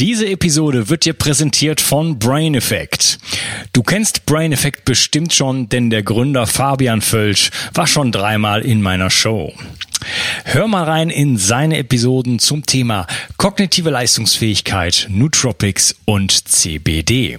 Diese Episode wird dir präsentiert von Brain Effect. Du kennst Brain Effect bestimmt schon, denn der Gründer Fabian Völsch war schon dreimal in meiner Show. Hör mal rein in seine Episoden zum Thema kognitive Leistungsfähigkeit, Nootropics und CBD.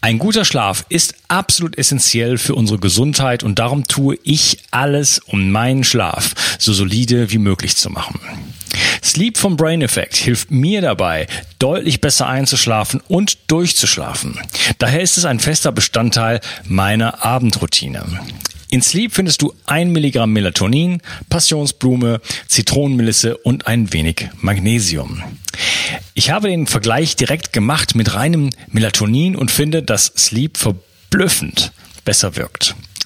Ein guter Schlaf ist absolut essentiell für unsere Gesundheit und darum tue ich alles, um meinen Schlaf so solide wie möglich zu machen. Sleep vom Brain Effect hilft mir dabei, deutlich besser einzuschlafen und durchzuschlafen. Daher ist es ein fester Bestandteil meiner Abendroutine. In Sleep findest du ein Milligramm Melatonin, Passionsblume, Zitronenmelisse und ein wenig Magnesium. Ich habe den Vergleich direkt gemacht mit reinem Melatonin und finde, dass Sleep verblüffend besser wirkt.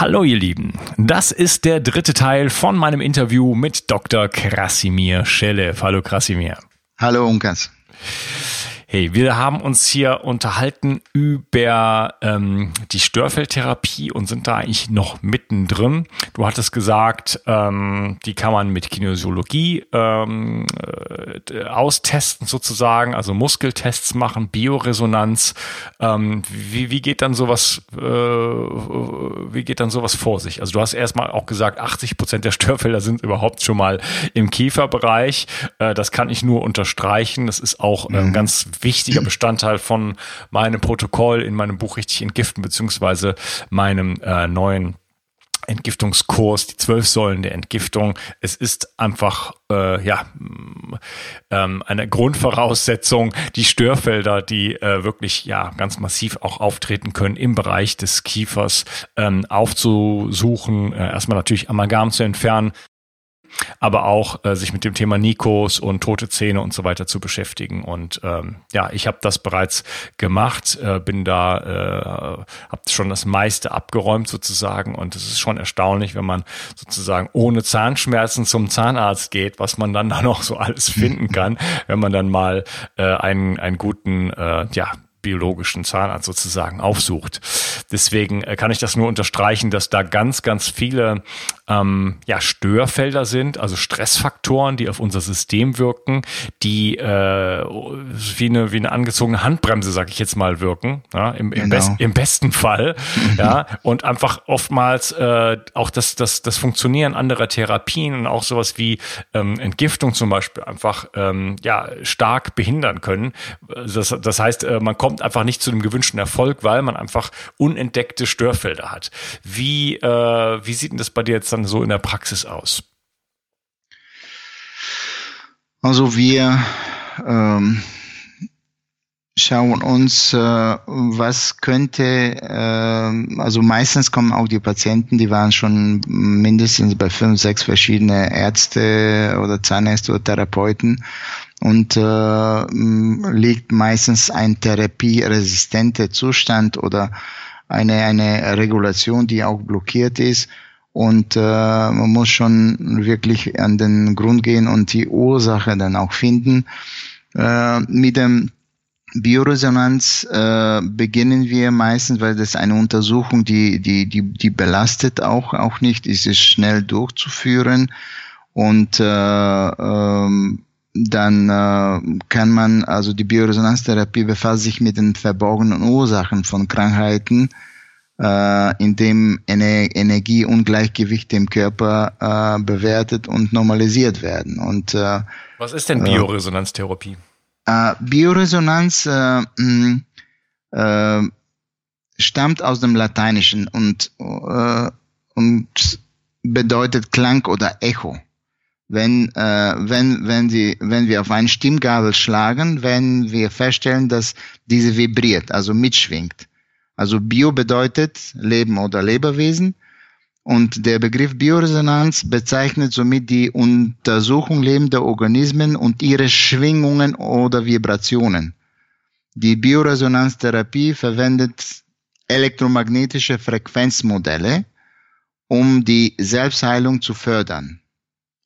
Hallo ihr Lieben, das ist der dritte Teil von meinem Interview mit Dr. Krasimir Schelle. Hallo Krasimir. Hallo Unkas. Hey, wir haben uns hier unterhalten über ähm, die Störfeldtherapie und sind da eigentlich noch mittendrin. Du hattest gesagt, ähm, die kann man mit Kinesiologie ähm, äh, austesten sozusagen, also Muskeltests machen, Bioresonanz. Ähm, wie, wie geht dann sowas, äh, wie geht dann sowas vor sich? Also du hast erstmal auch gesagt, 80 Prozent der Störfelder sind überhaupt schon mal im Kieferbereich. Äh, das kann ich nur unterstreichen. Das ist auch ähm, mhm. ganz wichtiger Bestandteil von meinem Protokoll in meinem Buch richtig entgiften, beziehungsweise meinem äh, neuen Entgiftungskurs, die zwölf Säulen der Entgiftung. Es ist einfach äh, ja ähm, eine Grundvoraussetzung, die Störfelder, die äh, wirklich ja ganz massiv auch auftreten können im Bereich des Kiefers ähm, aufzusuchen. Äh, erstmal natürlich Amalgam zu entfernen, aber auch äh, sich mit dem Thema Nikos und tote Zähne und so weiter zu beschäftigen. Und ähm, ja, ich habe das bereits gemacht, äh, bin da, äh, habe schon das meiste abgeräumt sozusagen. Und es ist schon erstaunlich, wenn man sozusagen ohne Zahnschmerzen zum Zahnarzt geht, was man dann da noch so alles finden kann, wenn man dann mal äh, einen, einen guten, äh, ja, biologischen Zahnarzt sozusagen aufsucht. Deswegen äh, kann ich das nur unterstreichen, dass da ganz, ganz viele ähm, ja, Störfelder sind, also Stressfaktoren, die auf unser System wirken, die äh, wie, eine, wie eine angezogene Handbremse, sag ich jetzt mal, wirken, ja, im, im, genau. best, im besten Fall. ja, und einfach oftmals äh, auch das, das, das Funktionieren anderer Therapien und auch sowas wie ähm, Entgiftung zum Beispiel einfach ähm, ja, stark behindern können. Das, das heißt, äh, man kommt einfach nicht zu dem gewünschten Erfolg, weil man einfach unentdeckte Störfelder hat. Wie, äh, wie sieht denn das bei dir jetzt dann so in der Praxis aus? Also wir ähm, schauen uns, äh, was könnte, äh, also meistens kommen auch die Patienten, die waren schon mindestens bei fünf, sechs verschiedene Ärzte oder Zahnärzte oder Therapeuten und äh, liegt meistens ein therapieresistenter Zustand oder eine, eine Regulation, die auch blockiert ist. Und äh, man muss schon wirklich an den Grund gehen und die Ursache dann auch finden. Äh, mit dem Bioresonanz äh, beginnen wir meistens, weil das eine Untersuchung, die, die, die, die belastet auch, auch nicht, ist es schnell durchzuführen. Und äh, ähm, dann äh, kann man, also die Bioresonanztherapie befasst sich mit den verborgenen Ursachen von Krankheiten, äh, indem eine Energieungleichgewichte im Körper äh, bewertet und normalisiert werden. Und äh, was ist denn äh, Bioresonanztherapie? Äh, Bioresonanz äh, äh, stammt aus dem Lateinischen und, äh, und bedeutet Klang oder Echo. Wenn, äh, wenn, wenn, die, wenn wir auf einen Stimmgabel schlagen, wenn wir feststellen, dass diese vibriert, also mitschwingt. Also Bio bedeutet Leben oder Lebewesen und der Begriff Bioresonanz bezeichnet somit die Untersuchung lebender Organismen und ihre Schwingungen oder Vibrationen. Die Bioresonanztherapie verwendet elektromagnetische Frequenzmodelle, um die Selbstheilung zu fördern.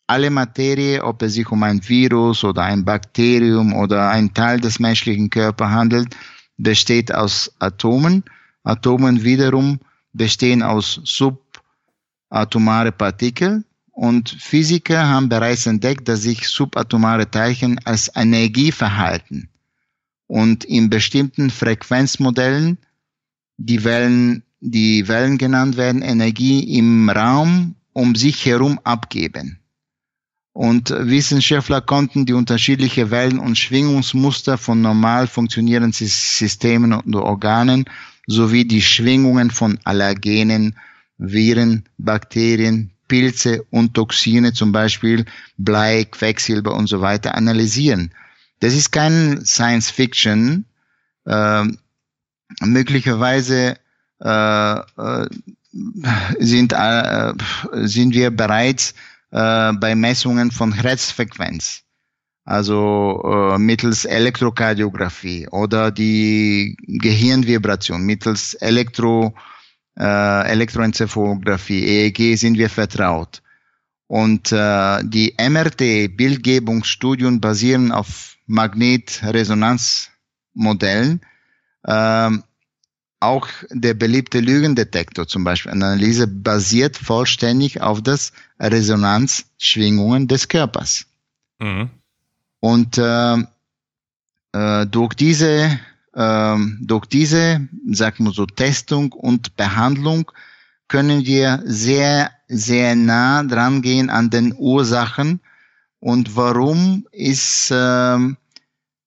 Alle Materie, ob es sich um ein Virus oder ein Bakterium oder ein Teil des menschlichen Körpers handelt, besteht aus Atomen. Atomen wiederum bestehen aus Sub atomare Partikel und Physiker haben bereits entdeckt, dass sich subatomare Teilchen als Energie verhalten und in bestimmten Frequenzmodellen die Wellen, die Wellen genannt werden, Energie im Raum um sich herum abgeben. Und Wissenschaftler konnten die unterschiedlichen Wellen- und Schwingungsmuster von normal funktionierenden Systemen und Organen sowie die Schwingungen von Allergenen Viren, Bakterien, Pilze und Toxine, zum Beispiel Blei, Quecksilber und so weiter, analysieren. Das ist kein Science Fiction. Äh, möglicherweise äh, sind, äh, sind wir bereits äh, bei Messungen von Herzfrequenz, also äh, mittels Elektrokardiographie oder die Gehirnvibration mittels Elektro äh, Elektroenzephalographie, EEG sind wir vertraut. Und äh, die MRT-Bildgebungsstudien basieren auf Magnetresonanzmodellen. Ähm, auch der beliebte Lügendetektor zum Beispiel, eine Analyse basiert vollständig auf das Resonanzschwingungen des Körpers. Mhm. Und äh, äh, durch diese ähm, durch diese, sagen wir so, Testung und Behandlung können wir sehr, sehr nah dran gehen an den Ursachen und warum ist, ähm,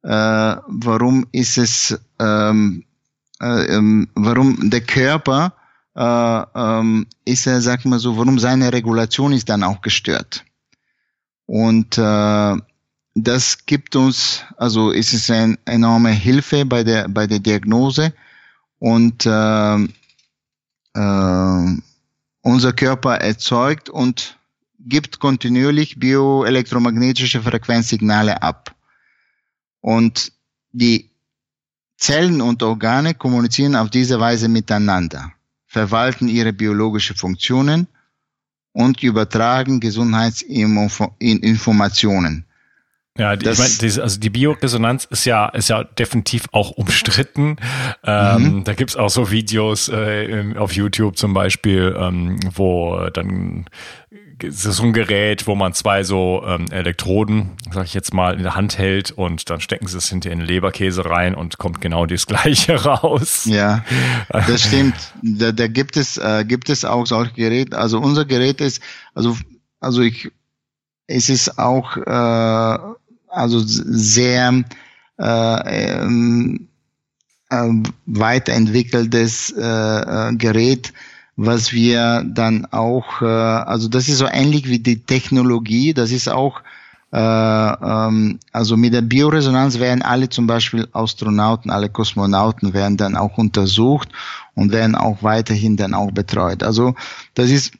äh, warum ist es, ähm, äh, ähm, warum der Körper äh, ähm, ist er, sag mal so, warum seine Regulation ist dann auch gestört. Und äh, das gibt uns, also ist es eine enorme Hilfe bei der, bei der Diagnose und äh, äh, unser Körper erzeugt und gibt kontinuierlich bioelektromagnetische Frequenzsignale ab. Und die Zellen und Organe kommunizieren auf diese Weise miteinander, verwalten ihre biologische Funktionen und übertragen Gesundheitsinformationen. Ja, die, ich meine, also die Bioresonanz ist ja, ist ja definitiv auch umstritten. Ähm, mhm. Da gibt's auch so Videos äh, auf YouTube zum Beispiel, ähm, wo dann es ist so ein Gerät, wo man zwei so ähm, Elektroden, sag ich jetzt mal, in der Hand hält und dann stecken sie es hinter in den Leberkäse rein und kommt genau das Gleiche raus. Ja, das stimmt. Da, da gibt es äh, gibt es auch solche Geräte. Also unser Gerät ist, also also ich es ist auch äh, also sehr äh, ähm, äh, weiterentwickeltes äh, äh, Gerät, was wir dann auch, äh, also das ist so ähnlich wie die Technologie, das ist auch, äh, ähm, also mit der Bioresonanz werden alle zum Beispiel Astronauten, alle Kosmonauten werden dann auch untersucht und werden auch weiterhin dann auch betreut. Also das ist,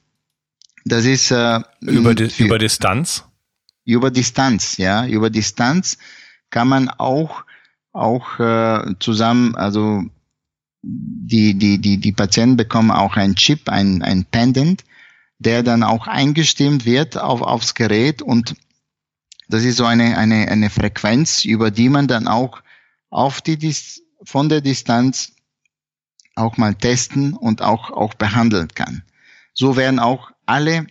das ist äh, über, die, über Distanz? Über Distanz, ja, über Distanz kann man auch auch äh, zusammen, also die die die die Patienten bekommen auch ein Chip, ein ein Pendant der dann auch eingestimmt wird auf, aufs Gerät und das ist so eine, eine, eine Frequenz, über die man dann auch auf die, Dis von der Distanz auch mal testen und auch, auch behandeln kann. So werden auch alle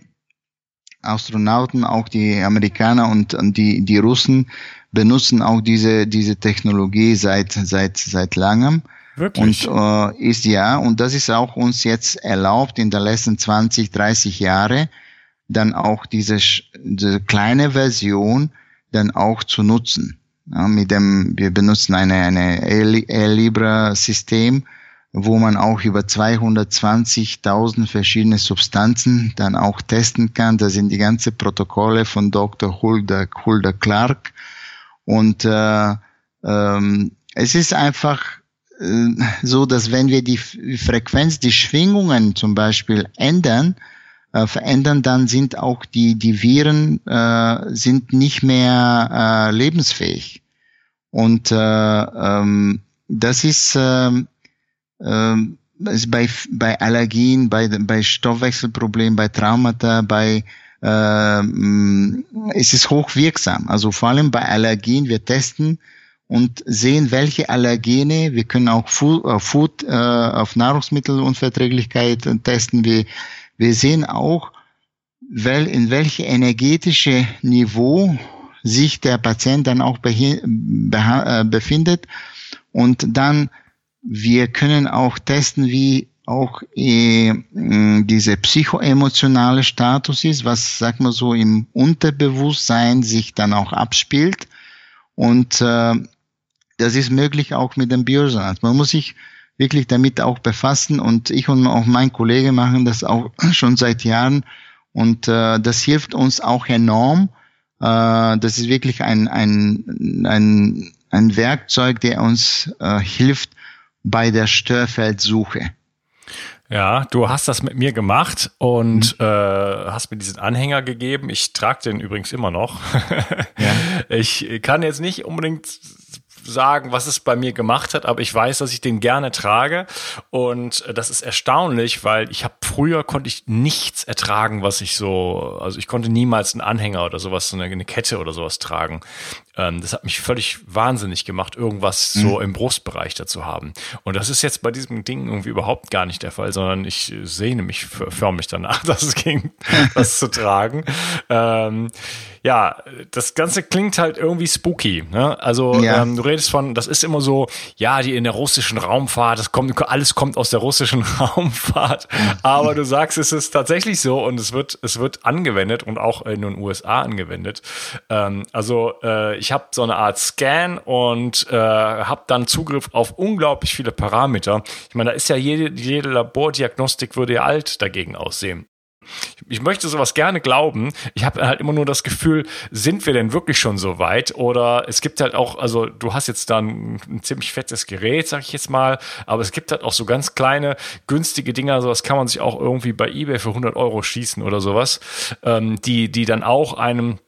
Astronauten, auch die Amerikaner und, und die, die Russen benutzen auch diese, diese Technologie seit, seit, seit langem. Wirklich? Und äh, ist ja, und das ist auch uns jetzt erlaubt in den letzten 20, 30 Jahre, dann auch diese, diese kleine Version dann auch zu nutzen. Ja, mit dem, wir benutzen eine, eine Air Libra System, wo man auch über 220.000 verschiedene Substanzen dann auch testen kann. Da sind die ganze Protokolle von Dr. Hulda, Hulda Clark. Und äh, ähm, es ist einfach so, dass wenn wir die Frequenz, die Schwingungen zum Beispiel ändern, äh, verändern, dann sind auch die, die Viren äh, sind nicht mehr äh, lebensfähig. Und äh, ähm, das ist äh, ähm, bei, bei Allergien, bei, bei Stoffwechselproblemen, bei Traumata, bei äh, es ist hochwirksam. Also vor allem bei Allergien, wir testen und sehen, welche Allergene, wir können auch Food, äh, Food äh, auf Nahrungsmittelunverträglichkeit testen. Wir, wir sehen auch, wel, in welche energetische Niveau sich der Patient dann auch äh, befindet und dann wir können auch testen, wie auch äh, diese psychoemotionale Status ist, was, sag mal so, im Unterbewusstsein sich dann auch abspielt. Und äh, das ist möglich auch mit dem Bioresonanz. Man muss sich wirklich damit auch befassen und ich und auch mein Kollege machen das auch schon seit Jahren und äh, das hilft uns auch enorm. Äh, das ist wirklich ein, ein, ein, ein Werkzeug, der uns äh, hilft, bei der Störfeldsuche. Ja, du hast das mit mir gemacht und mhm. äh, hast mir diesen Anhänger gegeben. Ich trage den übrigens immer noch. ja. Ich kann jetzt nicht unbedingt sagen, was es bei mir gemacht hat, aber ich weiß, dass ich den gerne trage und äh, das ist erstaunlich, weil ich habe früher konnte ich nichts ertragen, was ich so, also ich konnte niemals einen Anhänger oder sowas, so eine, eine Kette oder sowas tragen. Ähm, das hat mich völlig wahnsinnig gemacht, irgendwas mhm. so im Brustbereich dazu haben. Und das ist jetzt bei diesem Ding irgendwie überhaupt gar nicht der Fall, sondern ich sehne mich förmlich danach, dass es ging, das zu tragen. Ähm, ja, das Ganze klingt halt irgendwie spooky. Ne? Also ja. ähm, du redest von, das ist immer so, ja, die in der russischen Raumfahrt, das kommt, alles kommt aus der russischen Raumfahrt. Aber du sagst, es ist tatsächlich so und es wird, es wird angewendet und auch in den USA angewendet. Ähm, also äh, ich habe so eine Art Scan und äh, habe dann Zugriff auf unglaublich viele Parameter. Ich meine, da ist ja jede, jede Labordiagnostik würde ja alt dagegen aussehen. Ich möchte sowas gerne glauben. Ich habe halt immer nur das Gefühl, sind wir denn wirklich schon so weit? Oder es gibt halt auch, also du hast jetzt da ein, ein ziemlich fettes Gerät, sag ich jetzt mal, aber es gibt halt auch so ganz kleine, günstige Dinger, sowas kann man sich auch irgendwie bei eBay für 100 Euro schießen oder sowas, ähm, die, die dann auch einem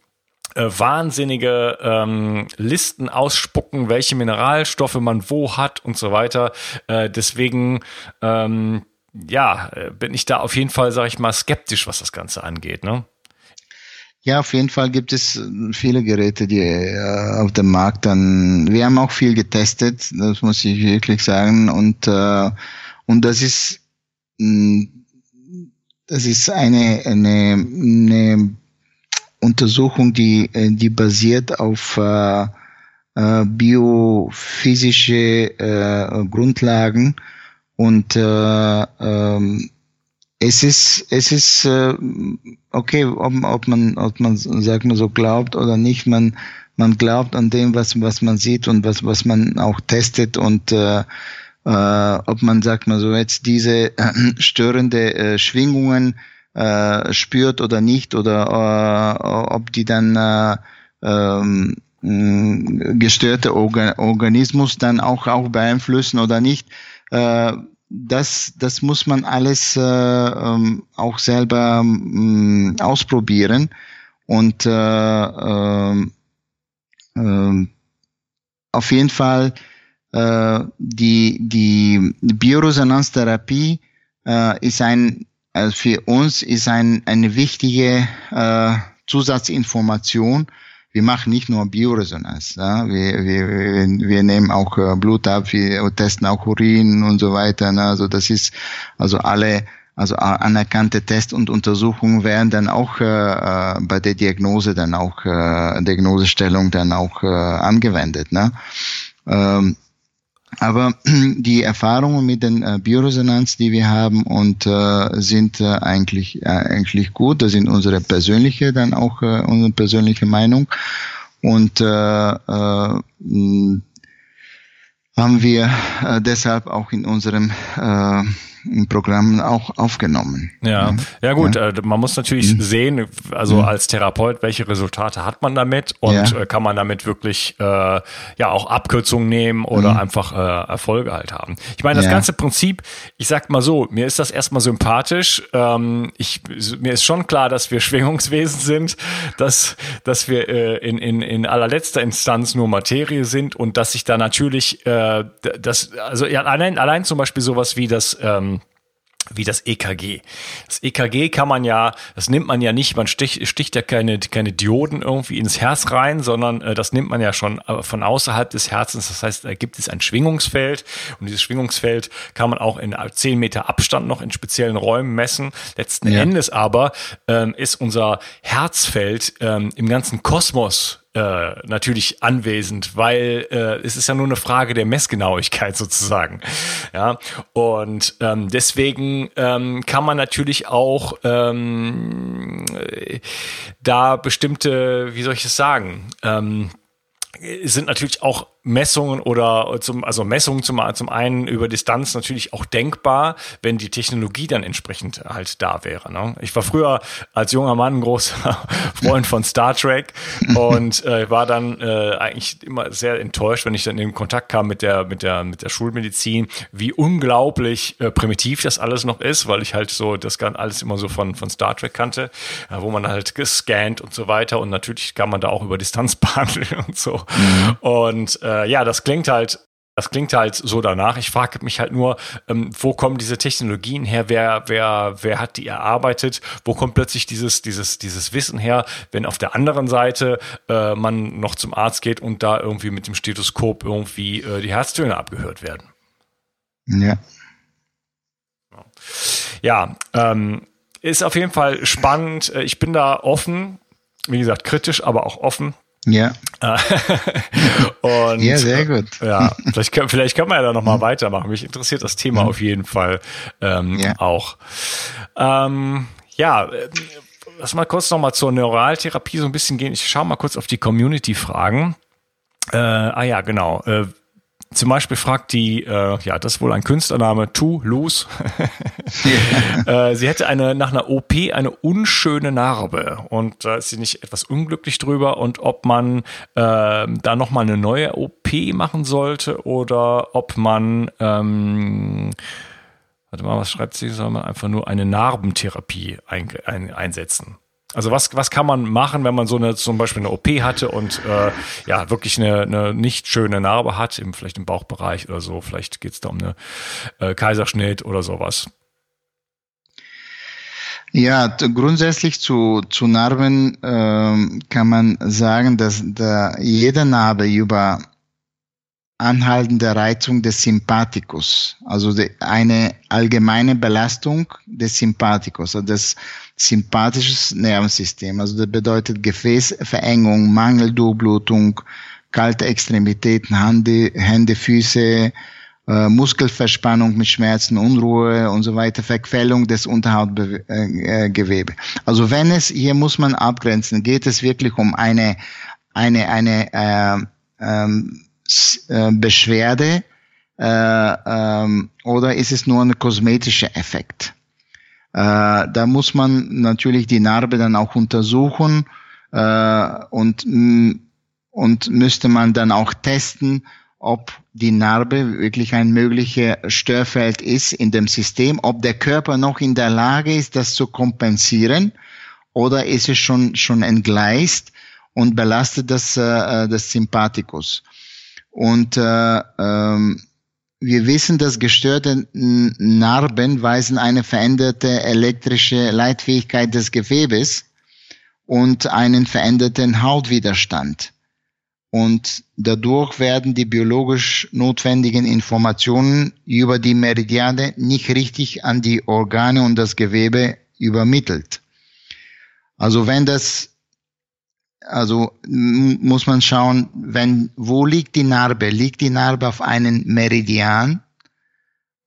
äh, wahnsinnige ähm, Listen ausspucken, welche Mineralstoffe man wo hat und so weiter. Äh, deswegen ähm, ja, äh, bin ich da auf jeden Fall, sage ich mal, skeptisch, was das Ganze angeht. Ne? Ja, auf jeden Fall gibt es äh, viele Geräte, die äh, auf dem Markt dann. Wir haben auch viel getestet, das muss ich wirklich sagen, und äh, und das ist mh, mm, das ist eine eine, eine Untersuchung, die äh, die basiert auf äh, äh, biophysische äh, Grundlagen und äh, ähm, es ist, es ist äh, okay, ob, ob man, ob man, sag mal so, glaubt oder nicht. Man, man glaubt an dem, was, was man sieht und was, was man auch testet und äh, äh, ob man, sagt mal so, jetzt diese äh, störende äh, Schwingungen äh, spürt oder nicht oder äh, ob die dann äh, ähm, gestörte Organ Organismus dann auch, auch beeinflussen oder nicht. Äh, das, das muss man alles äh, ähm, auch selber ähm, ausprobieren. Und äh, äh, äh, auf jeden Fall äh, die, die Bioresonanztherapie äh, ist ein also für uns ist ein, eine wichtige äh, Zusatzinformation. Wir machen nicht nur Bioresonanz. Ja? Wir, wir, wir nehmen auch äh, Blut ab, wir testen auch Urin und so weiter. Ne? Also das ist also alle also anerkannte Tests und Untersuchungen werden dann auch äh, äh, bei der Diagnose dann auch äh, Diagnosestellung dann auch äh, angewendet. Ne? Ähm, aber die Erfahrungen mit den äh, Bioresonanz, die wir haben, und äh, sind äh, eigentlich äh, eigentlich gut. Das sind unsere persönliche dann auch äh, unsere persönliche Meinung und äh, äh, haben wir äh, deshalb auch in unserem äh, im Programm auch aufgenommen. Ja, ja gut, ja. Äh, man muss natürlich mhm. sehen, also mhm. als Therapeut, welche Resultate hat man damit und ja. Äh, kann man damit wirklich äh, ja auch Abkürzungen nehmen oder mhm. einfach äh, Erfolge halt haben. Ich meine, das ja. ganze Prinzip, ich sag mal so, mir ist das erstmal sympathisch. Ähm, ich, mir ist schon klar, dass wir Schwingungswesen sind, dass, dass wir äh, in, in, in allerletzter Instanz nur Materie sind und dass sich da natürlich äh, das, also ja, allein, allein zum Beispiel sowas wie das ähm, wie das EKG. Das EKG kann man ja, das nimmt man ja nicht, man sticht, sticht ja keine, keine Dioden irgendwie ins Herz rein, sondern äh, das nimmt man ja schon äh, von außerhalb des Herzens. Das heißt, da gibt es ein Schwingungsfeld und dieses Schwingungsfeld kann man auch in 10 Meter Abstand noch in speziellen Räumen messen. Letzten ja. Endes aber ähm, ist unser Herzfeld ähm, im ganzen Kosmos äh, natürlich anwesend, weil äh, es ist ja nur eine Frage der Messgenauigkeit sozusagen. Ja, und ähm, deswegen ähm, kann man natürlich auch ähm, da bestimmte, wie soll ich es sagen, ähm, sind natürlich auch Messungen oder zum, also Messungen zum, zum einen über Distanz natürlich auch denkbar, wenn die Technologie dann entsprechend halt da wäre. Ne? Ich war früher als junger Mann ein großer Freund von Star Trek und äh, war dann äh, eigentlich immer sehr enttäuscht, wenn ich dann in Kontakt kam mit der, mit der, mit der Schulmedizin, wie unglaublich äh, primitiv das alles noch ist, weil ich halt so das alles immer so von, von Star Trek kannte, äh, wo man halt gescannt und so weiter und natürlich kann man da auch über Distanz behandeln und so. Mhm. Und äh, ja, das klingt halt das klingt halt so danach. Ich frage mich halt nur, ähm, wo kommen diese Technologien her? Wer, wer, wer hat die erarbeitet? Wo kommt plötzlich dieses, dieses, dieses Wissen her, wenn auf der anderen Seite äh, man noch zum Arzt geht und da irgendwie mit dem Stethoskop irgendwie äh, die Herztöne abgehört werden? Ja. Ja, ähm, ist auf jeden Fall spannend. Äh, ich bin da offen, wie gesagt, kritisch, aber auch offen. Ja. und, ja, sehr gut. Ja, vielleicht, können, vielleicht können wir ja da nochmal mhm. weitermachen. Mich interessiert das Thema mhm. auf jeden Fall ähm, ja. auch. Ähm, ja, äh, lass mal kurz nochmal zur Neuraltherapie so ein bisschen gehen. Ich schaue mal kurz auf die Community-Fragen. Äh, ah ja, genau. Äh, zum Beispiel fragt die, äh, ja, das ist wohl ein Künstlername, Tu Luz. äh, sie hätte eine nach einer OP eine unschöne Narbe und da äh, ist sie nicht etwas unglücklich drüber und ob man äh, da nochmal eine neue OP machen sollte oder ob man ähm, Warte mal, was schreibt sie? Soll man einfach nur eine Narbentherapie ein, ein, einsetzen? Also was, was kann man machen, wenn man so eine zum Beispiel eine OP hatte und äh, ja wirklich eine, eine nicht schöne Narbe hat, im, vielleicht im Bauchbereich oder so, vielleicht geht es da um eine äh, Kaiserschnitt oder sowas. Ja, grundsätzlich zu, zu Narben ähm, kann man sagen, dass da jede Narbe über anhaltende Reizung des Sympathikus, also die, eine allgemeine Belastung des Sympathikus, also des sympathisches Nervensystem. Also das bedeutet Gefäßverengung, Mangeldurchblutung, kalte Extremitäten, Hände, Hände Füße, äh, Muskelverspannung mit Schmerzen, Unruhe und so weiter, Verquellung des Unterhautgewebe. Also wenn es, hier muss man abgrenzen, geht es wirklich um eine, eine, eine äh, ähm, äh, Beschwerde äh, ähm, oder ist es nur ein kosmetischer Effekt? Äh, da muss man natürlich die Narbe dann auch untersuchen äh, und, und müsste man dann auch testen, ob die Narbe wirklich ein möglicher Störfeld ist in dem System, ob der Körper noch in der Lage ist, das zu kompensieren oder ist es schon, schon entgleist und belastet das, äh, das Sympathikus. Und äh, ähm, wir wissen, dass gestörte Narben weisen eine veränderte elektrische Leitfähigkeit des Gewebes und einen veränderten Hautwiderstand. Und dadurch werden die biologisch notwendigen Informationen über die Meridiane nicht richtig an die Organe und das Gewebe übermittelt. Also wenn das also muss man schauen, wenn, wo liegt die Narbe? Liegt die Narbe auf einem Meridian?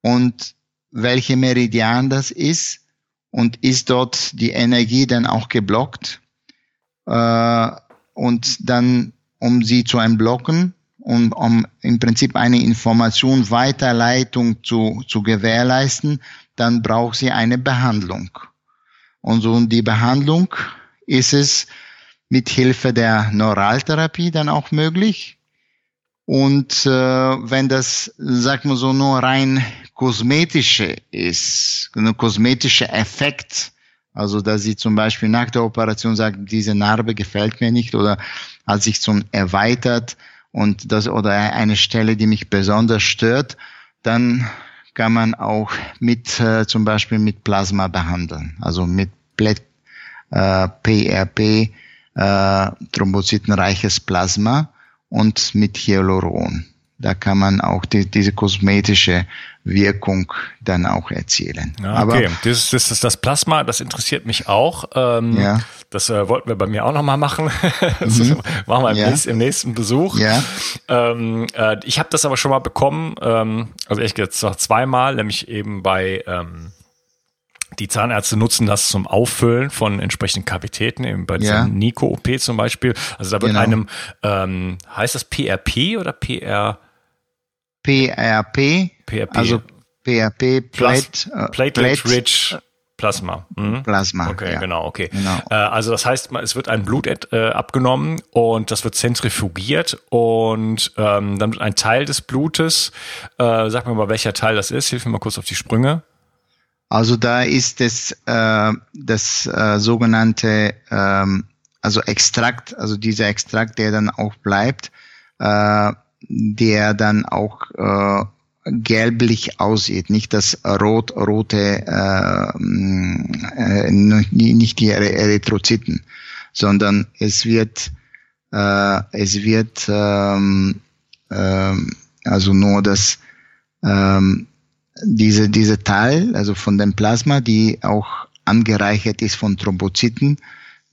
Und welche Meridian das ist? Und ist dort die Energie dann auch geblockt? Äh, und dann, um sie zu entblocken, um, um im Prinzip eine Information Weiterleitung zu, zu gewährleisten, dann braucht sie eine Behandlung. Und so die Behandlung ist es, mit Hilfe der Neuraltherapie dann auch möglich. Und äh, wenn das, sagt man so, nur rein kosmetische ist, ein kosmetischer Effekt, also dass sie zum Beispiel nach der Operation sagt, diese Narbe gefällt mir nicht oder hat sich zum erweitert und das oder eine Stelle, die mich besonders stört, dann kann man auch mit äh, zum Beispiel mit Plasma behandeln, also mit Plät, äh, PRP äh, thrombozytenreiches Plasma und mit Hyaluron. Da kann man auch die, diese kosmetische Wirkung dann auch erzielen. Ja, okay, Aber, das, das, das, das Plasma, das interessiert mich auch. Ähm, ja. Das äh, wollten wir bei mir auch nochmal machen. das mhm. machen wir im, ja. nächsten, im nächsten Besuch. Ja. Ähm, äh, ich habe das aber schon mal bekommen, ähm, also jetzt noch zweimal, nämlich eben bei ähm, die Zahnärzte nutzen das zum Auffüllen von entsprechenden Kavitäten, eben bei ja. Nico-OP zum Beispiel. Also da wird genau. einem, ähm, heißt das PRP oder PR? PRP. PRP. Also PRP, Plate, äh, Platelet Rich Plasma. Mhm. Plasma. Okay, ja. genau, okay. Genau. Äh, also das heißt, es wird ein Blut äh, abgenommen und das wird zentrifugiert und ähm, dann wird ein Teil des Blutes, äh, sag mir mal, welcher Teil das ist, hilf mir mal kurz auf die Sprünge. Also da ist es äh, das äh, sogenannte ähm, also Extrakt, also dieser Extrakt, der dann auch bleibt, äh, der dann auch äh, gelblich aussieht, nicht das rot rote äh, äh, nicht die Erythrozyten, sondern es wird äh, es wird ähm, äh, also nur das ähm, diese, diese Teil, also von dem Plasma, die auch angereichert ist von Thrombozyten,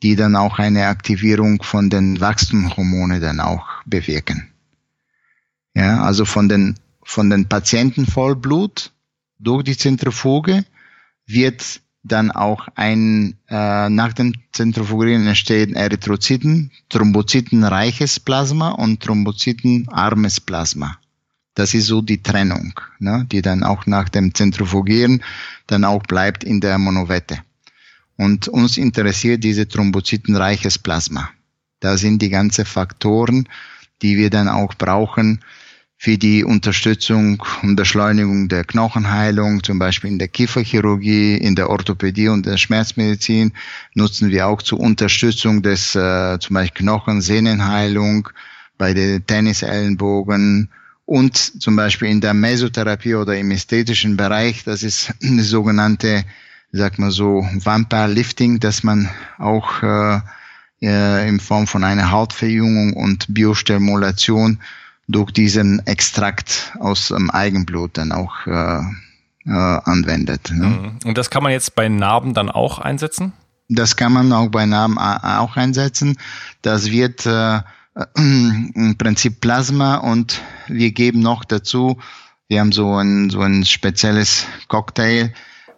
die dann auch eine Aktivierung von den Wachstumshormone dann auch bewirken. Ja, also von den, von den Patienten Vollblut durch die Zentrifuge wird dann auch ein, äh, nach dem Zentrifugieren entstehen Erythrozyten, Thrombozytenreiches Plasma und Thrombozytenarmes Plasma. Das ist so die Trennung, ne, die dann auch nach dem Zentrifugieren dann auch bleibt in der Monowette. Und uns interessiert diese thrombozytenreiches Plasma. Da sind die ganzen Faktoren, die wir dann auch brauchen für die Unterstützung und Beschleunigung der Knochenheilung, zum Beispiel in der Kieferchirurgie, in der Orthopädie und der Schmerzmedizin, nutzen wir auch zur Unterstützung des äh, zum Beispiel Knochensehnenheilung, bei den Tennisellenbogen und zum Beispiel in der Mesotherapie oder im ästhetischen Bereich, das ist eine sogenannte, sag mal so, Vampire Lifting, dass man auch äh, äh, in Form von einer Hautverjüngung und Biostimulation durch diesen Extrakt aus dem Eigenblut dann auch äh, äh, anwendet. Ne? Mhm. Und das kann man jetzt bei Narben dann auch einsetzen? Das kann man auch bei Narben auch einsetzen. Das wird äh, im Prinzip Plasma und wir geben noch dazu, wir haben so ein, so ein spezielles Cocktail,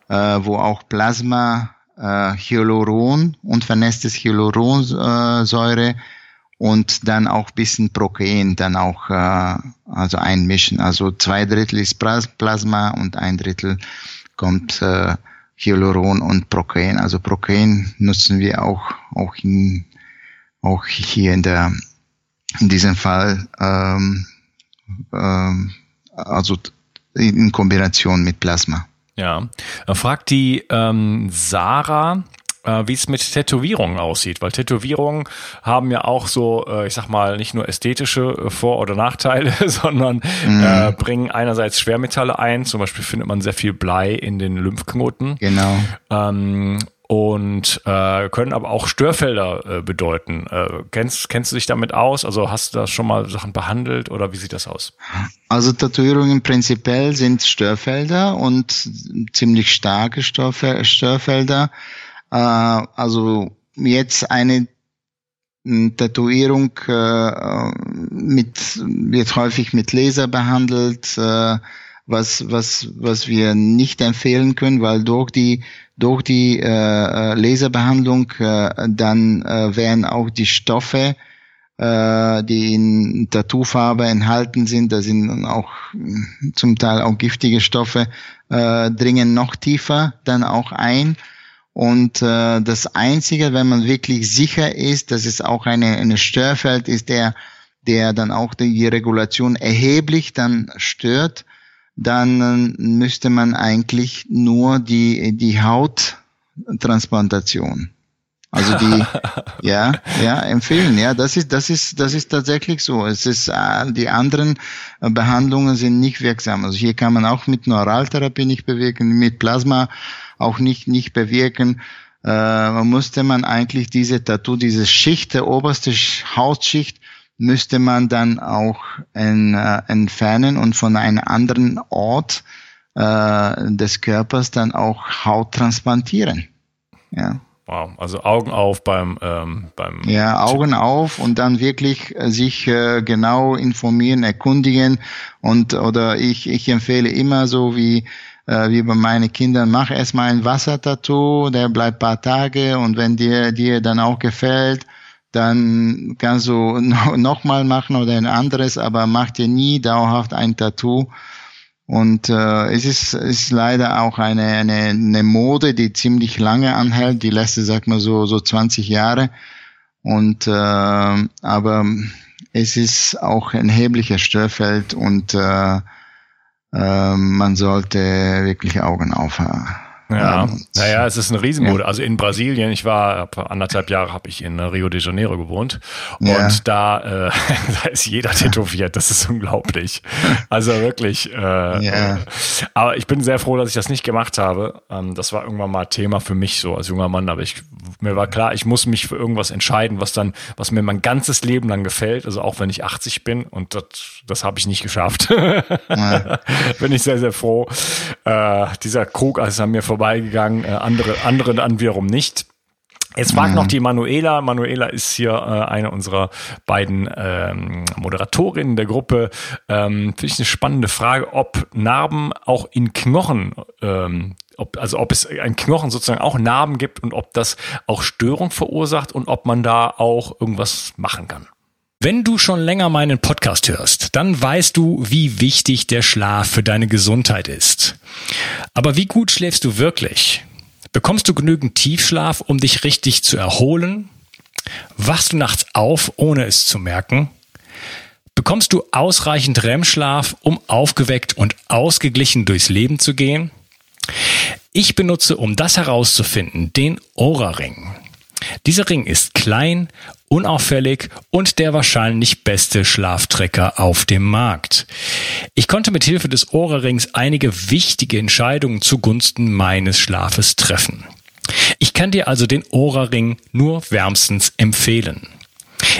äh, wo auch Plasma, äh, Hyaluron und vernässtes Hyaluronsäure äh, und dann auch bisschen Protein dann auch äh, also einmischen. Also zwei Drittel ist Plasma und ein Drittel kommt äh, Hyaluron und Protein. Also Protein nutzen wir auch auch in, auch hier in der in diesem Fall ähm, ähm, also in Kombination mit Plasma. Ja, fragt die ähm, Sarah, äh, wie es mit Tätowierungen aussieht, weil Tätowierungen haben ja auch so, äh, ich sag mal, nicht nur ästhetische äh, Vor- oder Nachteile, sondern mhm. äh, bringen einerseits Schwermetalle ein, zum Beispiel findet man sehr viel Blei in den Lymphknoten. Genau. Ähm, und äh, können aber auch Störfelder äh, bedeuten. Äh, kennst, kennst du dich damit aus? Also hast du da schon mal Sachen behandelt oder wie sieht das aus? Also Tätowierungen prinzipiell sind Störfelder und ziemlich starke Störfe Störfelder. Äh, also jetzt eine Tätowierung äh, mit, wird häufig mit Laser behandelt, äh, was, was, was wir nicht empfehlen können, weil durch die durch die äh, äh, Laserbehandlung äh, dann äh, werden auch die Stoffe, äh, die in Tattoofarbe enthalten sind, da sind auch hm, zum Teil auch giftige Stoffe, äh, dringen noch tiefer dann auch ein. Und äh, das Einzige, wenn man wirklich sicher ist, dass es auch eine, eine Störfeld ist, der, der dann auch die Regulation erheblich dann stört, dann müsste man eigentlich nur die, die Hauttransplantation. Also die, ja, ja, empfehlen. Ja, das ist, das ist, das ist tatsächlich so. Es ist, äh, die anderen Behandlungen sind nicht wirksam. Also hier kann man auch mit Neuraltherapie nicht bewirken, mit Plasma auch nicht, nicht bewirken. Äh, man musste man eigentlich diese Tattoo, diese Schicht, der oberste Hautschicht, müsste man dann auch en, äh, entfernen und von einem anderen Ort äh, des Körpers dann auch Haut transplantieren. Ja. Wow, also Augen auf beim ähm, beim ja Augen auf und dann wirklich äh, sich äh, genau informieren, erkundigen und oder ich ich empfehle immer so wie äh, wie bei meinen Kindern mach erstmal ein Wassertattoo, der bleibt paar Tage und wenn dir dir dann auch gefällt, dann kannst du nochmal machen oder ein anderes, aber mach dir nie dauerhaft ein Tattoo. Und äh, es ist, ist leider auch eine, eine, eine Mode, die ziemlich lange anhält, die letzte, sag mal so, so 20 Jahre. Und äh, aber es ist auch ein erheblicher Störfeld und äh, äh, man sollte wirklich Augen aufhaben. Ja, naja, es ist eine Riesenmode. Ja. Also in Brasilien, ich war anderthalb Jahre habe ich in Rio de Janeiro gewohnt ja. und da, äh, da ist jeder tätowiert. Das ist unglaublich. Also wirklich. Äh, ja. Aber ich bin sehr froh, dass ich das nicht gemacht habe. Ähm, das war irgendwann mal Thema für mich so als junger Mann. Aber ich mir war klar, ich muss mich für irgendwas entscheiden, was dann, was mir mein ganzes Leben lang gefällt. Also auch wenn ich 80 bin und das, das habe ich nicht geschafft. bin ich sehr sehr froh. Äh, dieser Krug ist an mir vorbei vorbeigegangen, äh, andere, andere dann wiederum nicht. Jetzt fragt mhm. noch die Manuela. Manuela ist hier äh, eine unserer beiden ähm, Moderatorinnen der Gruppe. Ähm, Finde ich eine spannende Frage, ob Narben auch in Knochen, ähm, ob, also ob es ein Knochen sozusagen auch Narben gibt und ob das auch Störung verursacht und ob man da auch irgendwas machen kann. Wenn du schon länger meinen Podcast hörst, dann weißt du, wie wichtig der Schlaf für deine Gesundheit ist. Aber wie gut schläfst du wirklich? Bekommst du genügend Tiefschlaf, um dich richtig zu erholen? Wachst du nachts auf, ohne es zu merken? Bekommst du ausreichend REM-Schlaf, um aufgeweckt und ausgeglichen durchs Leben zu gehen? Ich benutze, um das herauszufinden, den Aura-Ring. Dieser Ring ist klein, unauffällig und der wahrscheinlich beste Schlaftrecker auf dem Markt. Ich konnte mit Hilfe des Ohrrings einige wichtige Entscheidungen zugunsten meines Schlafes treffen. Ich kann dir also den Ohrring nur wärmstens empfehlen.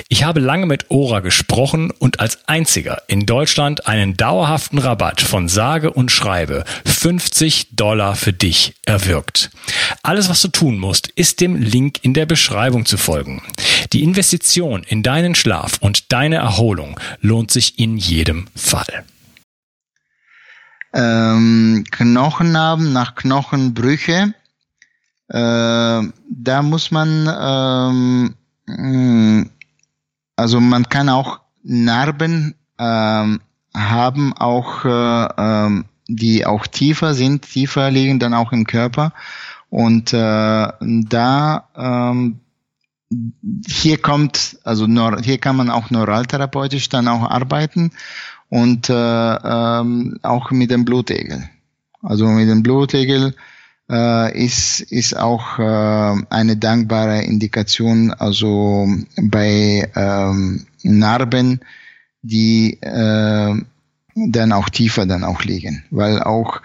Ich habe lange mit Ora gesprochen und als einziger in Deutschland einen dauerhaften Rabatt von sage und schreibe 50 Dollar für dich erwirkt. Alles, was du tun musst, ist dem Link in der Beschreibung zu folgen. Die Investition in deinen Schlaf und deine Erholung lohnt sich in jedem Fall. Ähm, Knochenarben nach Knochenbrüche. Äh, da muss man ähm, also man kann auch Narben ähm, haben, auch äh, ähm, die auch tiefer sind, tiefer liegen dann auch im Körper. Und äh, da ähm, hier kommt, also hier kann man auch neuraltherapeutisch dann auch arbeiten und äh, ähm, auch mit dem Blutegel. Also mit dem Blutegel äh, ist, ist auch äh, eine dankbare Indikation, also bei ähm, Narben, die äh, dann auch tiefer dann auch liegen, weil auch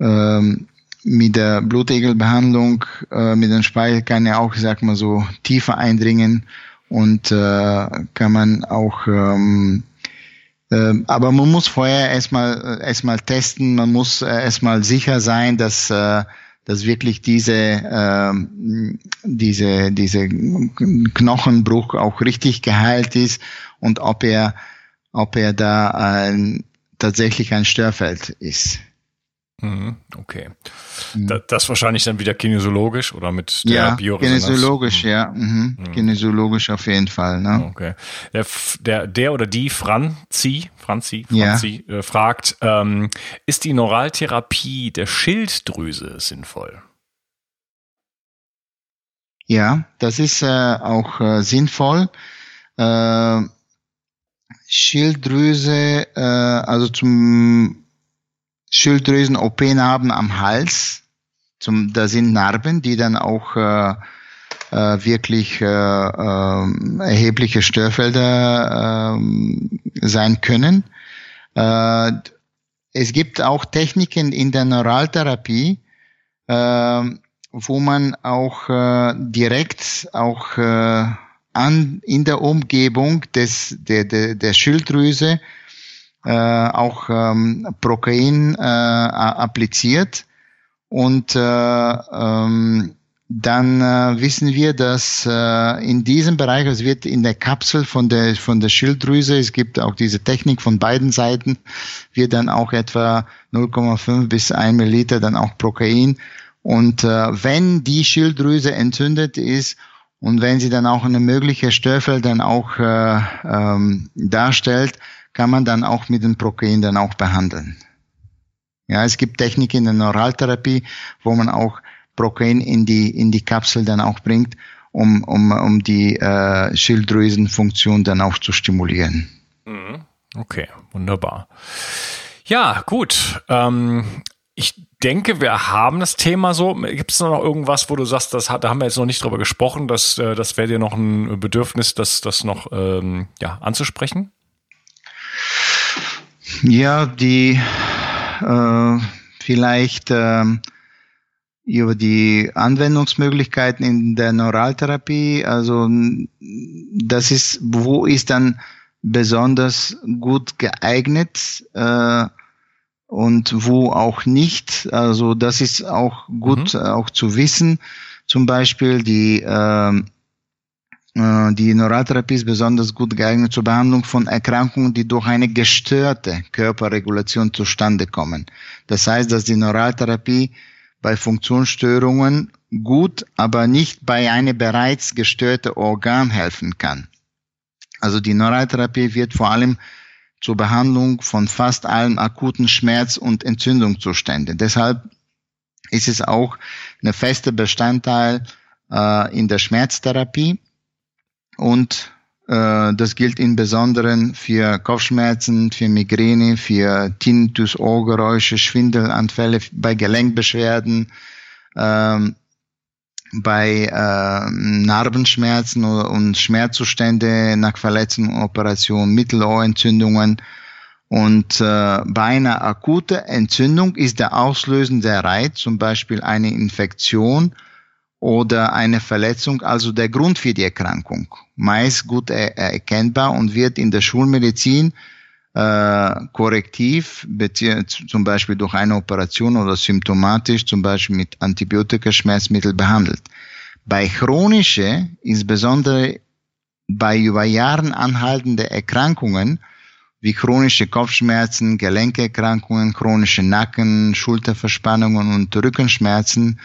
ähm, mit der Blutegelbehandlung, äh, mit dem Speichel kann er auch, sag mal so, tiefer eindringen und äh, kann man auch ähm, äh, aber man muss vorher erstmal äh, erstmal testen, man muss äh, erstmal sicher sein, dass äh, dass wirklich diese äh, diese diese Knochenbruch auch richtig geheilt ist und ob er ob er da ein, tatsächlich ein Störfeld ist. Mhm, okay. Mhm. Das wahrscheinlich dann wieder kinesiologisch oder mit der ja, Bioresonanz? Kinesiologisch, mhm. ja. Mhm. Mhm. Kinesiologisch auf jeden Fall. Ne? Okay. Der, der, der oder die Franzi, Franzi, Franzi ja. äh, fragt, ähm, ist die Neuraltherapie der Schilddrüse sinnvoll? Ja, das ist äh, auch äh, sinnvoll. Äh, Schilddrüse, äh, also zum Schilddrüsen-OP-Narben am Hals. Zum, da sind Narben, die dann auch äh, äh, wirklich äh, äh, erhebliche Störfelder äh, sein können. Äh, es gibt auch Techniken in der Neuraltherapie, äh, wo man auch äh, direkt auch äh, an in der Umgebung des der der, der Schilddrüse äh, auch ähm, Prokain äh, appliziert und äh, ähm, dann äh, wissen wir, dass äh, in diesem Bereich, es wird in der Kapsel von der von der Schilddrüse, es gibt auch diese Technik von beiden Seiten, wird dann auch etwa 0,5 bis 1 Milliliter dann auch Prokain. Und äh, wenn die Schilddrüse entzündet ist und wenn sie dann auch eine mögliche Störfeld dann auch äh, ähm, darstellt, kann man dann auch mit dem Prokain dann auch behandeln. Ja, es gibt Techniken in der Neuraltherapie, wo man auch Prokain in die, in die Kapsel dann auch bringt, um, um, um die äh, Schilddrüsenfunktion dann auch zu stimulieren. Mhm. Okay, wunderbar. Ja, gut. Ähm, ich denke, wir haben das Thema so. Gibt es noch irgendwas, wo du sagst, das hat, da haben wir jetzt noch nicht drüber gesprochen, dass äh, das wäre dir noch ein Bedürfnis, das, das noch ähm, ja, anzusprechen? Ja, die äh, vielleicht äh, über die Anwendungsmöglichkeiten in der Neuraltherapie. Also das ist, wo ist dann besonders gut geeignet äh, und wo auch nicht. Also das ist auch gut mhm. auch zu wissen. Zum Beispiel die äh, äh, die Neuraltherapie ist besonders gut geeignet zur Behandlung von Erkrankungen, die durch eine gestörte Körperregulation zustande kommen. Das heißt, dass die Neuraltherapie bei Funktionsstörungen gut, aber nicht bei einem bereits gestörten Organ helfen kann. Also die Neuraltherapie wird vor allem zur Behandlung von fast allen akuten Schmerz- und Entzündungszuständen. Deshalb ist es auch eine feste Bestandteil äh, in der Schmerztherapie und äh, das gilt in Besonderen für Kopfschmerzen, für Migräne, für Tinnitus, Ohrgeräusche, Schwindelanfälle, bei Gelenkbeschwerden, ähm, bei äh, Narbenschmerzen und Schmerzzustände nach Verletzungen, Operationen, Mittelohrentzündungen. Und äh, bei einer akuten Entzündung ist der auslösende Reiz zum Beispiel eine Infektion oder eine Verletzung, also der Grund für die Erkrankung. Meist gut er erkennbar und wird in der Schulmedizin äh, korrektiv, zum Beispiel durch eine Operation oder symptomatisch, zum Beispiel mit Antibiotika, Schmerzmittel behandelt. Bei chronische, insbesondere bei über Jahren anhaltende Erkrankungen, wie chronische Kopfschmerzen, Gelenkerkrankungen, chronische Nacken, Schulterverspannungen und Rückenschmerzen,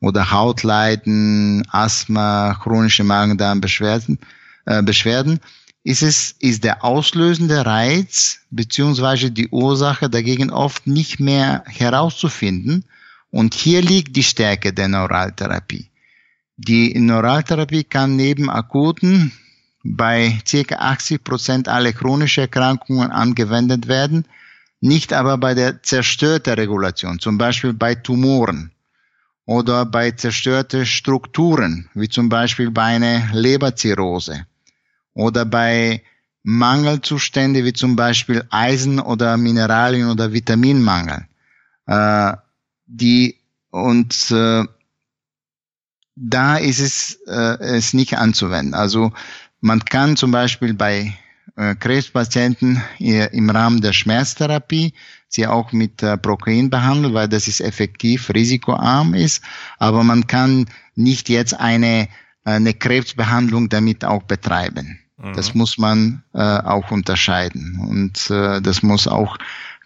oder Hautleiden, Asthma, chronische Magen-Darm-Beschwerden, äh, Beschwerden, ist es, ist der auslösende Reiz beziehungsweise die Ursache dagegen oft nicht mehr herauszufinden. Und hier liegt die Stärke der Neuraltherapie. Die Neuraltherapie kann neben akuten bei ca. 80 Prozent aller chronischen Erkrankungen angewendet werden, nicht aber bei der zerstörten Regulation, zum Beispiel bei Tumoren oder bei zerstörte Strukturen, wie zum Beispiel bei einer Leberzirrhose oder bei Mangelzustände wie zum Beispiel Eisen oder Mineralien oder Vitaminmangel, äh, die und äh, da ist es, äh, es nicht anzuwenden. Also man kann zum Beispiel bei äh, Krebspatienten im Rahmen der Schmerztherapie sie auch mit äh, Prokain behandeln, weil das ist effektiv risikoarm ist. Aber man kann nicht jetzt eine, eine Krebsbehandlung damit auch betreiben. Mhm. Das muss man äh, auch unterscheiden. Und äh, das muss auch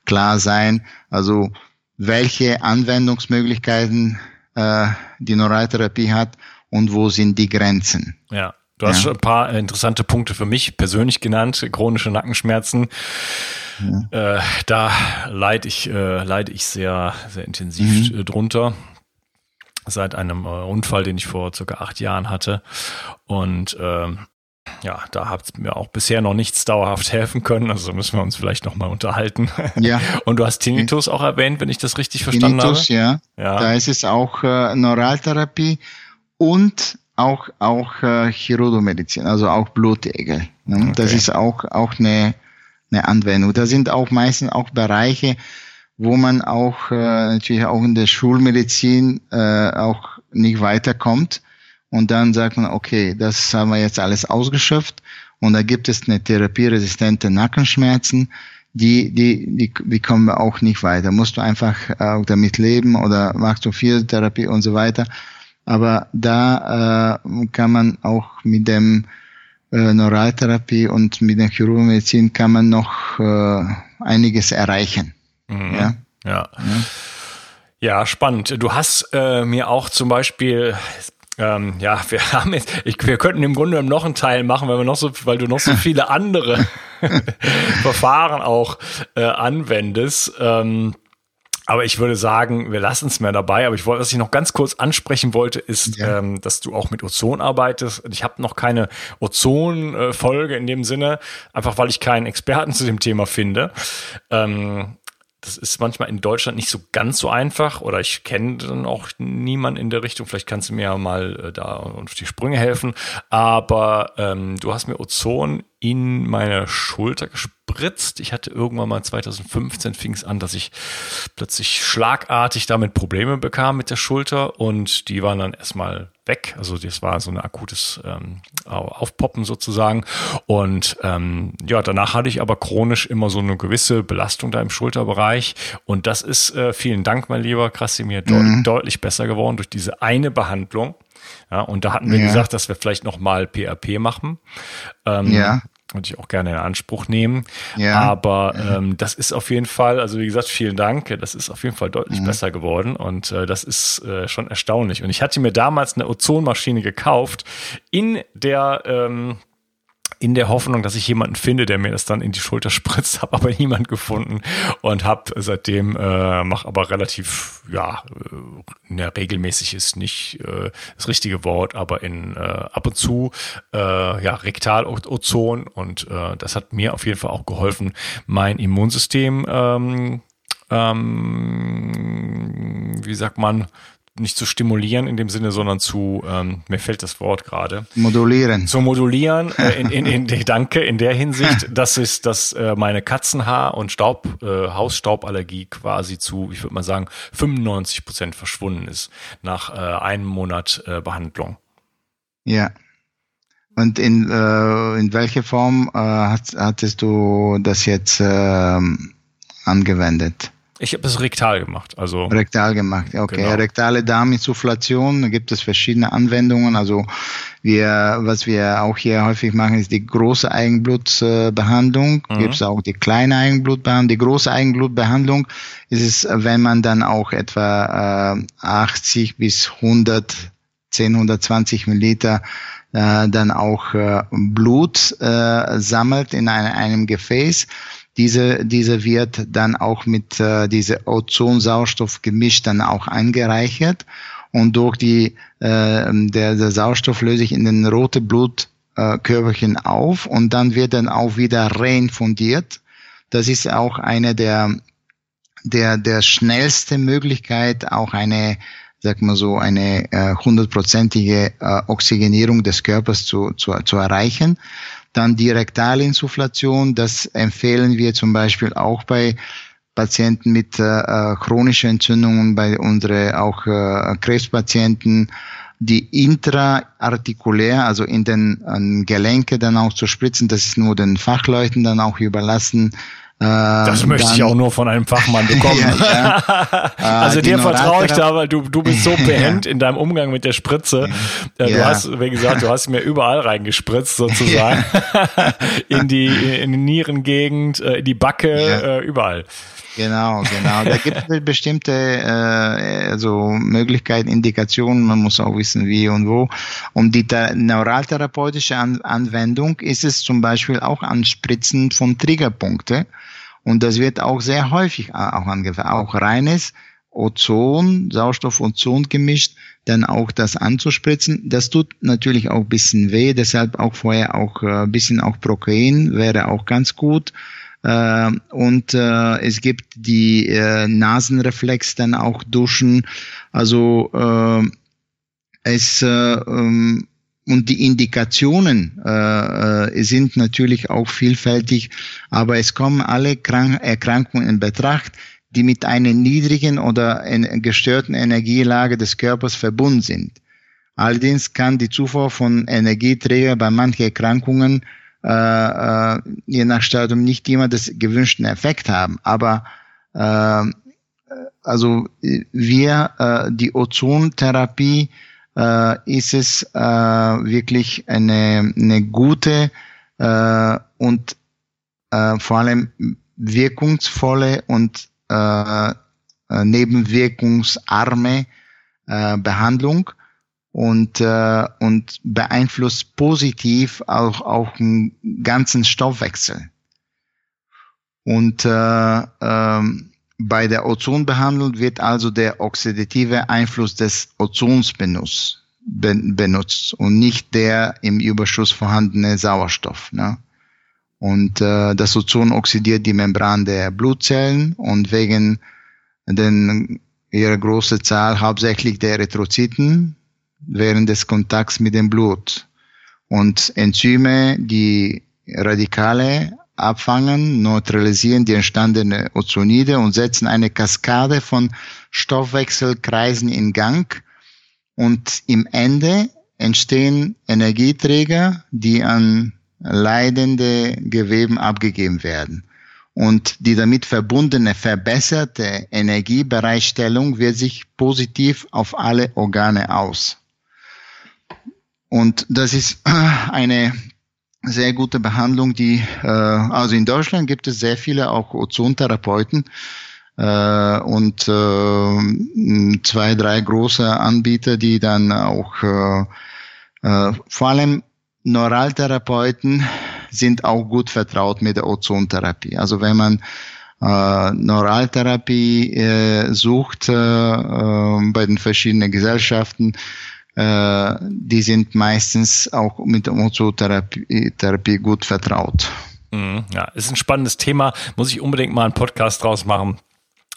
klar sein. Also welche Anwendungsmöglichkeiten äh, die Neuraltherapie hat und wo sind die Grenzen. Ja. Du hast ja. schon ein paar interessante Punkte für mich persönlich genannt, chronische Nackenschmerzen. Ja. Äh, da leide ich, äh, leide ich sehr, sehr intensiv mhm. drunter. Seit einem äh, Unfall, den ich vor circa acht Jahren hatte. Und ähm, ja, da hat mir auch bisher noch nichts dauerhaft helfen können. Also müssen wir uns vielleicht nochmal unterhalten. Ja. Und du hast Tinnitus auch erwähnt, wenn ich das richtig verstanden Tinnitus, habe. Tinnitus, ja. ja. Da ist es auch äh, Neuraltherapie und auch auch äh, Chirurgomedizin, also auch Blutegel. Ne? Okay. Das ist auch auch eine eine Anwendung. Da sind auch meistens auch Bereiche, wo man auch äh, natürlich auch in der Schulmedizin äh, auch nicht weiterkommt und dann sagt man, okay, das haben wir jetzt alles ausgeschöpft und da gibt es eine therapieresistente Nackenschmerzen, die, die, die, die kommen wir auch nicht weiter. Musst du einfach auch damit leben oder machst du Physiotherapie und so weiter. Aber da äh, kann man auch mit dem äh, Neuraltherapie und mit der Chirurgmedizin kann man noch äh, einiges erreichen. Mhm. Ja? ja. ja. Ja, spannend. Du hast äh, mir auch zum Beispiel ähm, ja, wir haben jetzt, ich, wir könnten im Grunde noch einen Teil machen, weil wir noch so, weil du noch so viele andere Verfahren auch äh, anwendest. Ähm, aber ich würde sagen, wir lassen es mehr dabei. Aber ich wollte, was ich noch ganz kurz ansprechen wollte, ist, ja. ähm, dass du auch mit Ozon arbeitest. Ich habe noch keine Ozon-Folge in dem Sinne, einfach weil ich keinen Experten zu dem Thema finde. Ähm, das ist manchmal in Deutschland nicht so ganz so einfach oder ich kenne dann auch niemanden in der Richtung. Vielleicht kannst du mir ja mal äh, da auf die Sprünge helfen. Aber ähm, du hast mir Ozon in meine Schulter gespritzt. Ich hatte irgendwann mal 2015 fing es an, dass ich plötzlich schlagartig damit Probleme bekam mit der Schulter und die waren dann erstmal weg. Also das war so ein akutes ähm, Aufpoppen sozusagen. Und ähm, ja, danach hatte ich aber chronisch immer so eine gewisse Belastung da im Schulterbereich. Und das ist, äh, vielen Dank, mein lieber Krasimir, mhm. de deutlich besser geworden durch diese eine Behandlung. Ja, und da hatten wir ja. gesagt, dass wir vielleicht nochmal PRP machen. Ähm, ja würde ich auch gerne in Anspruch nehmen. Ja. Aber ähm, das ist auf jeden Fall, also wie gesagt, vielen Dank. Das ist auf jeden Fall deutlich mhm. besser geworden und äh, das ist äh, schon erstaunlich. Und ich hatte mir damals eine Ozonmaschine gekauft in der ähm, in der Hoffnung, dass ich jemanden finde, der mir das dann in die Schulter spritzt, habe aber niemand gefunden und habe seitdem äh, mache aber relativ ja, äh, regelmäßig ist nicht äh, das richtige Wort, aber in äh, ab und zu äh, ja Rektalozon und äh, das hat mir auf jeden Fall auch geholfen, mein Immunsystem ähm, ähm, wie sagt man, nicht zu stimulieren in dem Sinne, sondern zu, ähm, mir fällt das Wort gerade. Modulieren. Zu modulieren, äh, in, in, in, in, danke, in der Hinsicht, dass es, dass äh, meine Katzenhaar- und Staub, äh, Hausstauballergie quasi zu, ich würde mal sagen, 95 Prozent verschwunden ist nach äh, einem Monat äh, Behandlung. Ja. Und in, äh, in welcher Form äh, hat, hattest du das jetzt äh, angewendet? Ich habe es rektal gemacht. Also rektal gemacht, okay. Genau. Rektale Darminsufflation, da gibt es verschiedene Anwendungen. Also wir, was wir auch hier häufig machen, ist die große Eigenblutbehandlung. Mhm. Gibt es auch die kleine Eigenblutbehandlung. Die große Eigenblutbehandlung ist es, wenn man dann auch etwa äh, 80 bis 100, 10, 120 Milliliter äh, dann auch äh, Blut äh, sammelt in eine, einem Gefäß diese, diese wird dann auch mit äh, diese Ozon-Sauerstoff-Gemisch dann auch angereichert und durch die äh, der, der Sauerstoff löse ich in den rote Blutkörperchen äh, auf und dann wird dann auch wieder reinfundiert. Das ist auch eine der der der schnellste Möglichkeit, auch eine sag mal so, eine hundertprozentige äh, Oxygenierung des Körpers zu, zu, zu erreichen. Dann die Rektalinsufflation, das empfehlen wir zum Beispiel auch bei Patienten mit äh, äh chronischen Entzündungen, bei unsere auch äh, Krebspatienten, die intraartikulär, also in den äh, Gelenke dann auch zu spritzen, das ist nur den Fachleuten dann auch überlassen. Äh, das möchte dann, ich auch nur von einem Fachmann bekommen. ja, ja. also dir vertraue ich da, weil du, du bist so behend in deinem Umgang mit der Spritze. Äh, du hast, wie gesagt, du hast mir überall reingespritzt sozusagen. in die in die Nierengegend, äh, in die Backe, überall. Genau, genau. Da gibt es bestimmte äh, also Möglichkeiten, Indikationen. Man muss auch wissen, wie und wo. Und die neuraltherapeutische An Anwendung ist es zum Beispiel auch Anspritzen von Triggerpunkte. Und das wird auch sehr häufig auch angewendet. Auch reines Ozon, Sauerstoff Ozon gemischt, dann auch das anzuspritzen. Das tut natürlich auch ein bisschen weh, deshalb auch vorher auch ein äh, bisschen auch Protein wäre auch ganz gut. Äh, und äh, es gibt die äh, Nasenreflex dann auch duschen. Also äh, es äh, ähm, und die Indikationen äh, sind natürlich auch vielfältig, aber es kommen alle Krank Erkrankungen in Betracht, die mit einer niedrigen oder gestörten Energielage des Körpers verbunden sind. Allerdings kann die Zufuhr von Energieträger bei manchen Erkrankungen äh, äh, je nach Stadium nicht immer das gewünschten Effekt haben. Aber äh, also wir, äh, die Ozontherapie äh, ist es äh, wirklich eine, eine gute äh, und äh, vor allem wirkungsvolle und äh, äh nebenwirkungsarme äh, Behandlung und, äh, und beeinflusst positiv auch, auch den ganzen Stoffwechsel. Und äh, äh, bei der Ozonbehandlung wird also der oxidative Einfluss des Ozons benutzt, benutzt und nicht der im Überschuss vorhandene Sauerstoff. Ne? Und äh, das Ozon oxidiert die Membran der Blutzellen und wegen den, ihrer großen Zahl hauptsächlich der Erythrozyten während des Kontakts mit dem Blut. Und Enzyme, die Radikale abfangen, neutralisieren die entstandene Ozonide und setzen eine Kaskade von Stoffwechselkreisen in Gang. Und im Ende entstehen Energieträger, die an leidende Geweben abgegeben werden. Und die damit verbundene verbesserte Energiebereitstellung wirkt sich positiv auf alle Organe aus. Und das ist eine sehr gute Behandlung, die, äh, also in Deutschland gibt es sehr viele auch Ozontherapeuten äh, und äh, zwei, drei große Anbieter, die dann auch äh, äh, vor allem Neuraltherapeuten sind auch gut vertraut mit der Ozontherapie. Also wenn man äh, Neuraltherapie äh, sucht äh, äh, bei den verschiedenen Gesellschaften, äh, die sind meistens auch mit der Ozotherapie gut vertraut. Mhm, ja, ist ein spannendes Thema. Muss ich unbedingt mal einen Podcast draus machen.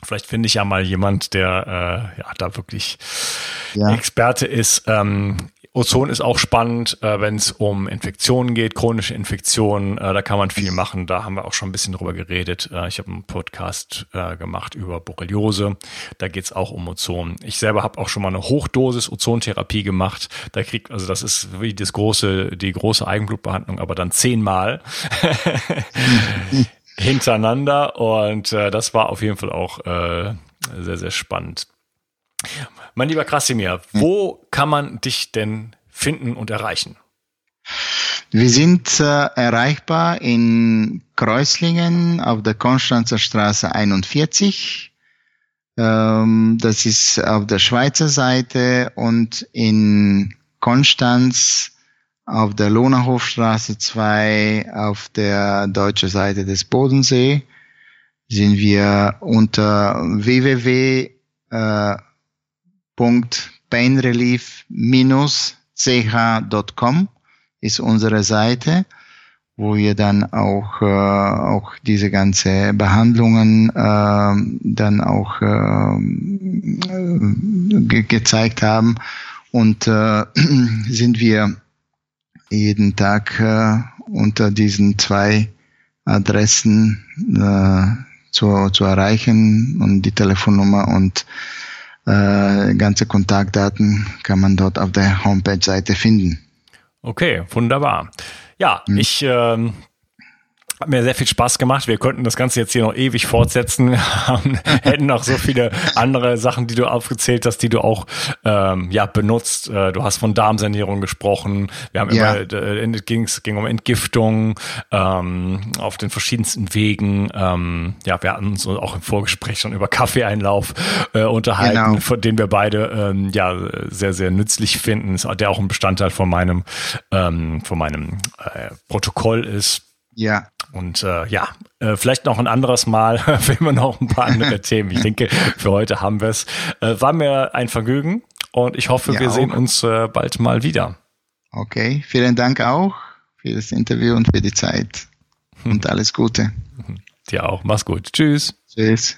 Vielleicht finde ich ja mal jemand, der äh, ja da wirklich ja. Experte ist. Ähm, Ozon ist auch spannend, äh, wenn es um Infektionen geht, chronische Infektionen. Äh, da kann man viel machen. Da haben wir auch schon ein bisschen drüber geredet. Äh, ich habe einen Podcast äh, gemacht über Borreliose. Da geht es auch um Ozon. Ich selber habe auch schon mal eine Hochdosis Ozontherapie gemacht. Da kriegt, also das ist wie das große, die große Eigenblutbehandlung, aber dann zehnmal hintereinander. Und äh, das war auf jeden Fall auch äh, sehr, sehr spannend. Mein lieber Krasimir, hm. wo kann man dich denn finden und erreichen? Wir sind äh, erreichbar in Kreuzlingen auf der Konstanzer Straße 41. Ähm, das ist auf der Schweizer Seite und in Konstanz auf der Lohnerhofstraße 2 auf der deutschen Seite des Bodensee sind wir unter www äh, www.painrelief-ch.com ist unsere Seite. wo wir dann auch, äh, auch diese ganze Behandlungen äh, dann auch äh, ge gezeigt haben. Und äh, sind wir jeden Tag äh, unter diesen zwei Adressen äh, zu, zu erreichen und die Telefonnummer und äh, ganze Kontaktdaten kann man dort auf der Homepage-Seite finden. Okay, wunderbar. Ja, hm. ich ähm, hat mir sehr viel Spaß gemacht. Wir könnten das Ganze jetzt hier noch ewig fortsetzen. Hätten noch so viele andere Sachen, die du aufgezählt hast, die du auch ähm, ja benutzt. Äh, du hast von Darmsanierung gesprochen. Wir haben ja. immer äh, ging's, ging um Entgiftung ähm, auf den verschiedensten Wegen. Ähm, ja, wir hatten uns auch im Vorgespräch schon über Kaffeeeinlauf äh, unterhalten, genau. von den wir beide ähm, ja sehr sehr nützlich finden. Der auch ein Bestandteil von meinem ähm, von meinem äh, Protokoll ist. Ja. Und äh, ja, äh, vielleicht noch ein anderes Mal, wenn wir noch ein paar andere Themen. Ich denke, für heute haben wir es. Äh, war mir ein Vergnügen und ich hoffe, ja, wir auch. sehen uns äh, bald mal wieder. Okay, vielen Dank auch für das Interview und für die Zeit. Und alles Gute. Dir auch. Mach's gut. Tschüss. Tschüss.